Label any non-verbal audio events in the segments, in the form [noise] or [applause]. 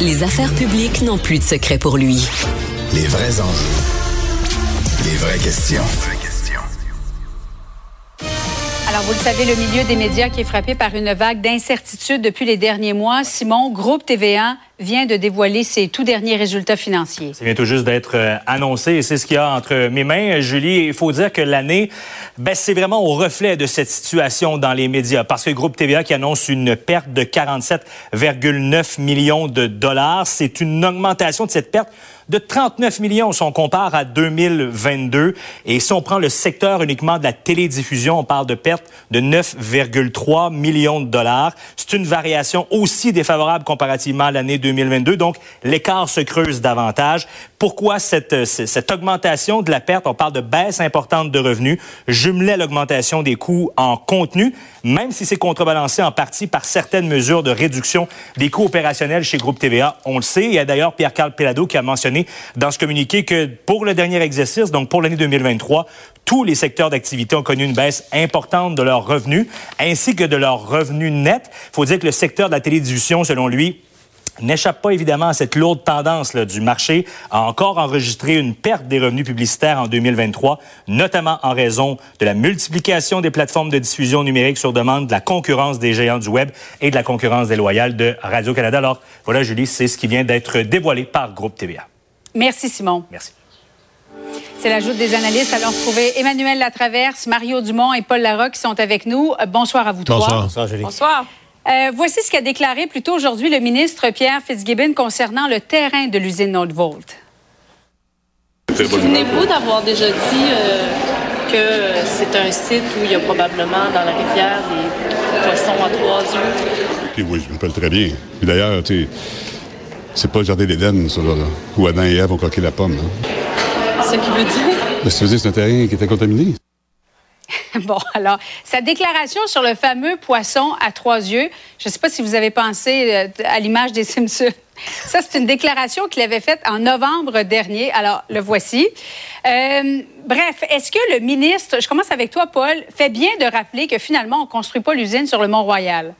Les affaires publiques n'ont plus de secret pour lui. Les vrais enjeux. Les vraies questions. Alors, vous le savez, le milieu des médias qui est frappé par une vague d'incertitude depuis les derniers mois. Simon, Groupe TVA vient de dévoiler ses tout derniers résultats financiers. Ça vient tout juste d'être euh, annoncé et c'est ce qu'il y a entre mes mains. Julie, il faut dire que l'année, c'est vraiment au reflet de cette situation dans les médias parce que le groupe TVA qui annonce une perte de 47,9 millions de dollars, c'est une augmentation de cette perte de 39 millions si on compare à 2022. Et si on prend le secteur uniquement de la télédiffusion, on parle de perte de 9,3 millions de dollars. C'est une variation aussi défavorable comparativement à l'année 2022. Donc, l'écart se creuse davantage. Pourquoi cette, cette augmentation de la perte? On parle de baisse importante de revenus, jumelée à l'augmentation des coûts en contenu, même si c'est contrebalancé en partie par certaines mesures de réduction des coûts opérationnels chez Groupe TVA. On le sait. Il y a d'ailleurs Pierre-Carl Pelado qui a mentionné dans ce communiqué que pour le dernier exercice, donc pour l'année 2023, tous les secteurs d'activité ont connu une baisse importante de leurs revenus ainsi que de leurs revenus nets. Il faut dire que le secteur de la télédiffusion, selon lui, n'échappe pas évidemment à cette lourde tendance là, du marché à encore enregistrer une perte des revenus publicitaires en 2023, notamment en raison de la multiplication des plateformes de diffusion numérique sur demande, de la concurrence des géants du web et de la concurrence déloyale de Radio-Canada. Alors voilà, Julie, c'est ce qui vient d'être dévoilé par Groupe TVA. Merci, Simon. Merci. C'est l'ajout des analystes. Allons retrouver Emmanuel Latraverse, Mario Dumont et Paul Larocque qui sont avec nous. Euh, bonsoir à vous Bonsoir. trois. Bonsoir, Julie. Bonsoir. Euh, voici ce qu'a déclaré plus tôt aujourd'hui le ministre Pierre Fitzgibbon concernant le terrain de l'usine Nordvolt. Souvenez-vous d'avoir déjà dit euh, que c'est un site où il y a probablement dans la rivière des poissons à trois yeux? Puis oui, je me rappelle très bien. Puis d'ailleurs, tu sais, c'est pas le jardin d'Éden, ça, là, là, où Adam et Ève ont croqué la pomme. Hein. Ce qui veut dire? Mais ça veut dire que c'est un terrain qui était contaminé. [laughs] Bon, alors, sa déclaration sur le fameux poisson à trois yeux, je ne sais pas si vous avez pensé euh, à l'image des Simpsons. [laughs] Ça, c'est une déclaration qu'il avait faite en novembre dernier. Alors, le voici. Euh, bref, est-ce que le ministre, je commence avec toi, Paul, fait bien de rappeler que finalement, on ne construit pas l'usine sur le Mont-Royal?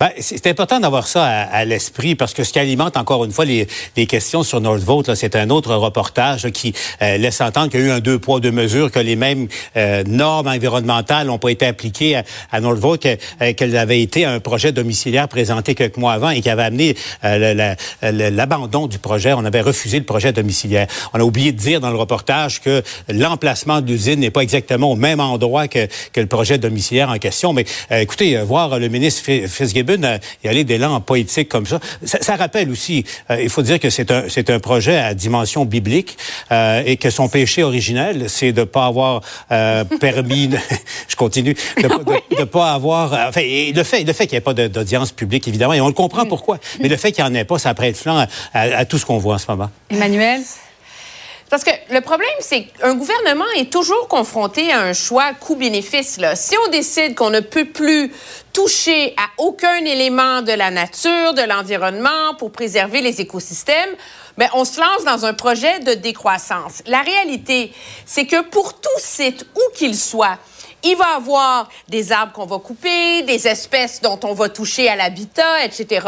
Ben, c'est important d'avoir ça à, à l'esprit parce que ce qui alimente encore une fois les, les questions sur Nordvolt, c'est un autre reportage qui euh, laisse entendre qu'il y a eu un deux poids deux mesures, que les mêmes euh, normes environnementales n'ont pas été appliquées à, à Nordvolt, euh, qu'elle avait été un projet domiciliaire présenté quelques mois avant et qui avait amené euh, l'abandon du projet. On avait refusé le projet domiciliaire. On a oublié de dire dans le reportage que l'emplacement de l'usine n'est pas exactement au même endroit que, que le projet domiciliaire en question. Mais euh, écoutez, voir le ministre Fitzgibbon y aller d'élan poétique comme ça. Ça, ça rappelle aussi, euh, il faut dire que c'est un, c'est un projet à dimension biblique euh, et que son péché originel, c'est de pas avoir euh, permis, [laughs] je continue, de, de pas avoir, euh, enfin, et le fait, le fait qu'il n'y ait pas d'audience publique, évidemment, et on le comprend pourquoi, mais le fait qu'il n'y en ait pas, ça prête flanc à, à- à tout ce qu'on voit en ce moment. Emmanuel? Parce que le problème, c'est qu'un gouvernement est toujours confronté à un choix coût-bénéfice. Si on décide qu'on ne peut plus toucher à aucun élément de la nature, de l'environnement pour préserver les écosystèmes, ben on se lance dans un projet de décroissance. La réalité, c'est que pour tout site, où qu'il soit, il va y avoir des arbres qu'on va couper, des espèces dont on va toucher à l'habitat, etc.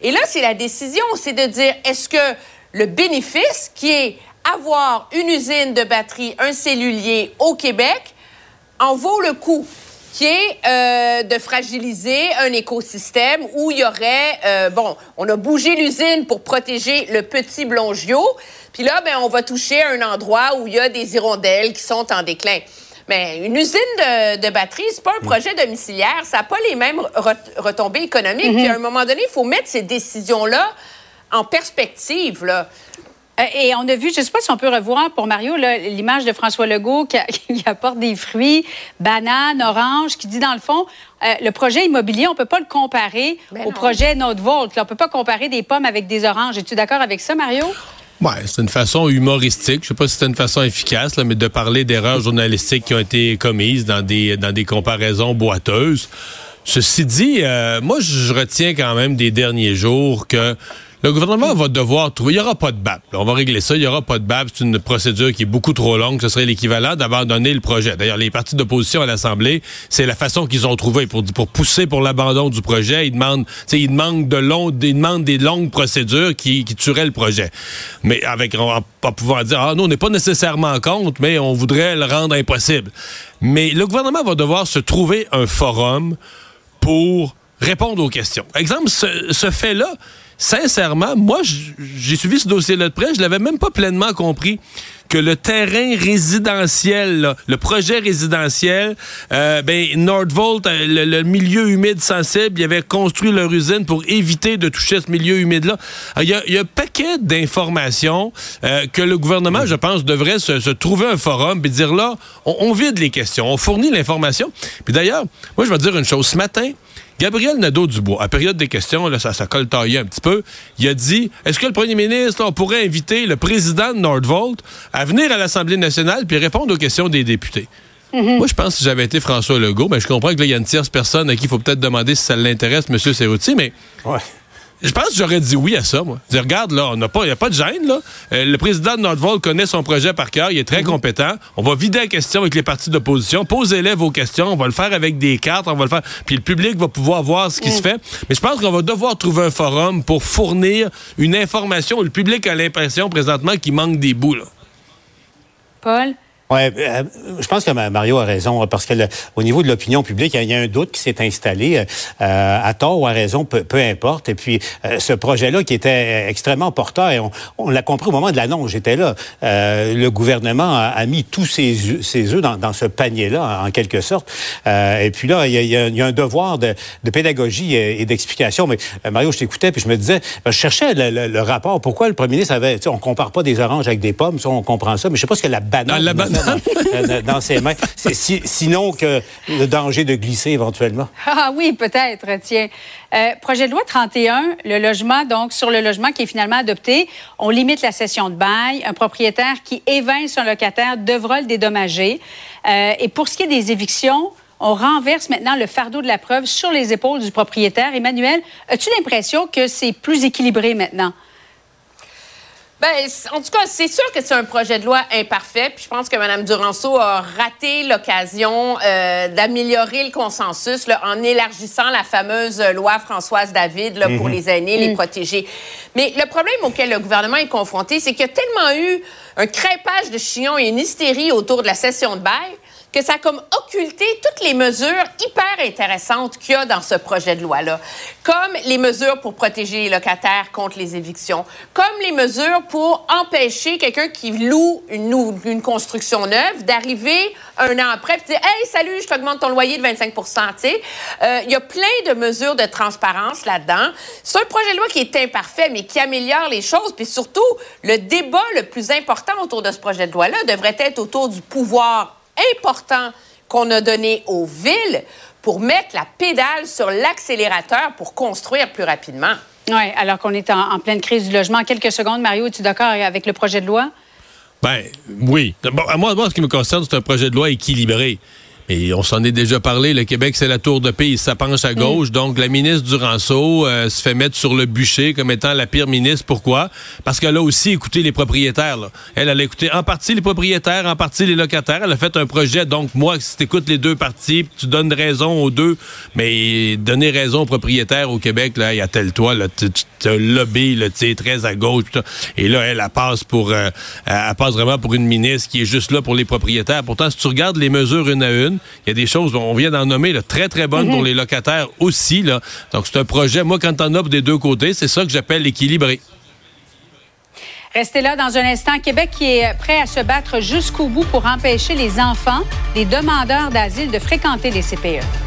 Et là, c'est la décision, c'est de dire, est-ce que le bénéfice qui est avoir une usine de batterie, un cellulier au Québec, en vaut le coup qui est euh, de fragiliser un écosystème où il y aurait, euh, bon, on a bougé l'usine pour protéger le petit blongiot, puis là, ben, on va toucher à un endroit où il y a des hirondelles qui sont en déclin. Mais une usine de, de batterie, c'est pas un projet domiciliaire, ça n'a pas les mêmes re- retombées économiques. Puis à un moment donné, il faut mettre ces décisions-là en perspective, là. Euh, Et on a vu, je ne sais pas si on peut revoir pour Mario l'image de François Legault qui, a- [laughs] qui apporte des fruits, bananes, oranges, qui dit dans le fond, euh, le projet immobilier, on ne peut pas le comparer Ben au non. projet Nordvolt. Là, On ne peut pas comparer des pommes avec des oranges. Es-tu d'accord avec ça, Mario? Ouais, c'est une façon humoristique. Je sais pas si c'est une façon efficace, là, mais de parler d'erreurs journalistiques qui ont été commises dans des, dans des comparaisons boiteuses. Ceci dit, euh, moi, je retiens quand même des derniers jours que Le gouvernement va devoir trouver. Il n'y aura pas de BAP. On va régler ça. Il n'y aura pas de BAP. C'est une procédure qui est beaucoup trop longue. Ce serait l'équivalent d'abandonner le projet. D'ailleurs, les partis d'opposition à l'Assemblée, c'est la façon qu'ils ont trouvé pour, pour pousser pour l'abandon du projet. Ils demandent, ils demandent de long, ils demandent des longues procédures qui, qui tueraient le projet. Mais avec, en, en pouvant dire, ah, nous, on n'est pas nécessairement contre, mais on voudrait le rendre impossible. Mais le gouvernement va devoir se trouver un forum pour répondre aux questions. Exemple, ce fait-là, sincèrement, moi, j'ai suivi ce dossier-là de près, je l'avais même pas pleinement compris que le terrain résidentiel, le projet résidentiel, euh, ben Nordvolt, euh, le, milieu humide sensible, ils avaient construit leur usine pour éviter de toucher ce milieu humide-là. Il y, a, un paquet d'informations euh, que le gouvernement, je pense, devrait se, se trouver un forum et dire là, on, on vide les questions, on fournit l'information. Puis d'ailleurs, moi, je vais dire une chose. Ce matin, Gabriel Nadeau-Dubois, à période des questions, là, ça, ça colle taillé un petit peu, il a dit, est-ce que le premier ministre, là, on pourrait inviter le président de Nordvolt à venir à l'Assemblée nationale puis répondre aux questions des députés? Mm -hmm. Moi, je pense que si j'avais été François Legault, ben, je comprends que là, il y a une tierce personne à qui il faut peut-être demander si ça l'intéresse, M. Serrouti, mais... Ouais. Je pense que j'aurais dit oui à ça, moi. Dire, regarde, là, on n'a pas, il n'y a pas de gêne, là. Euh, le président de Nordvolt connaît son projet par cœur, il est très mm -hmm. compétent. On va vider la question avec les partis d'opposition. Posez-les vos questions. On va le faire avec des cartes, on va le faire. Puis le public va pouvoir voir ce qui mm. se fait. Mais je pense qu'on va devoir trouver un forum pour fournir une information. Le public a l'impression présentement qu'il manque des bouts, là. Paul? Oui, euh, je pense que Mario a raison, parce que le, au niveau de l'opinion publique, il y a un doute qui s'est installé, euh, à tort ou à raison, peu, peu importe. Et puis, euh, ce projet-là qui était extrêmement porteur, et on, on l'a compris au moment de l'annonce, j'étais là, euh, le gouvernement a, a, mis tous ses, ses œufs dans, dans ce panier-là, en, quelque sorte. Euh, et puis là, il y, a, il y, a, un devoir de, de pédagogie et, et d'explication. Mais Mario, je t'écoutais, puis je me disais, je cherchais le, le, le, rapport. Pourquoi le premier ministre avait... On compare pas des oranges avec des pommes, ça, on comprend ça, mais je sais pas ce que la banane... Non, la banane dans, dans, ses mains. Si, sinon que le danger de glisser éventuellement. Ah oui, peut-être, tiens. Euh, projet de loi 31, le logement, donc sur le logement qui est finalement adopté, on limite la cession de bail. Un propriétaire qui évince son locataire devra le dédommager. Euh, et pour ce qui est des évictions, on renverse maintenant le fardeau de la preuve sur les épaules du propriétaire. Emmanuel, as-tu l'impression que c'est plus équilibré maintenant? Ben, en tout cas, c'est sûr que c'est un projet de loi imparfait. Puis je pense que Mme Duranceau a raté l'occasion euh, d'améliorer le consensus là, en élargissant la fameuse loi Françoise David là, mm -hmm. pour les aînés, mm -hmm. les protégés. Mais le problème auquel le gouvernement est confronté, c'est qu'il y a tellement eu un crêpage de chignon et une hystérie autour de la session de bail que ça a comme occulté toutes les mesures hyper intéressantes qu'il y a dans ce projet de loi-là, comme les mesures pour protéger les locataires contre les évictions, comme les mesures pour empêcher quelqu'un qui loue une, construction neuve d'arriver un an après et dire Hey, salut, je t'augmente ton loyer de 25 Il euh, y a plein de mesures de transparence là-dedans. C'est un projet de loi qui est imparfait, mais qui améliore les choses. Puis surtout, le débat le plus important autour de ce projet de loi-là devrait être autour du pouvoir important qu'on a donné aux villes pour mettre la pédale sur l'accélérateur pour construire plus rapidement. Oui, alors qu'on est en, en, pleine crise du logement. En quelques secondes, Mario, es-tu d'accord avec le projet de loi? Ben oui. Bon, moi, moi, ce qui me concerne, c'est un projet de loi équilibré. Et on s'en est déjà parlé, le Québec, c'est la tour de pays, ça penche à gauche. Donc, la ministre Duranceau euh, se fait mettre sur le bûcher comme étant la pire ministre. Pourquoi? Parce qu'elle a aussi écouté les propriétaires. Là. Elle, elle a écouté en partie les propriétaires, en partie les locataires. Elle a fait un projet. Donc, moi, si tu écoutes les deux parties, tu donnes raison aux deux, mais donner raison aux propriétaires au Québec, là, il y a tel toi, là, tu un lobby là, très à gauche. Et là, elle, elle passe pour, euh, elle passe vraiment pour une ministre qui est juste là pour les propriétaires. Pourtant, si tu regardes les mesures une à une, il y a des choses, on vient d'en nommer, là, très, très bonnes mm -hmm. pour les locataires aussi. Là. Donc, c'est un projet, moi, quand on offre des deux côtés, c'est ça que j'appelle équilibré. Restez là dans un instant. Québec qui est prêt à se battre jusqu'au bout pour empêcher les enfants des demandeurs d'asile de fréquenter les CPE.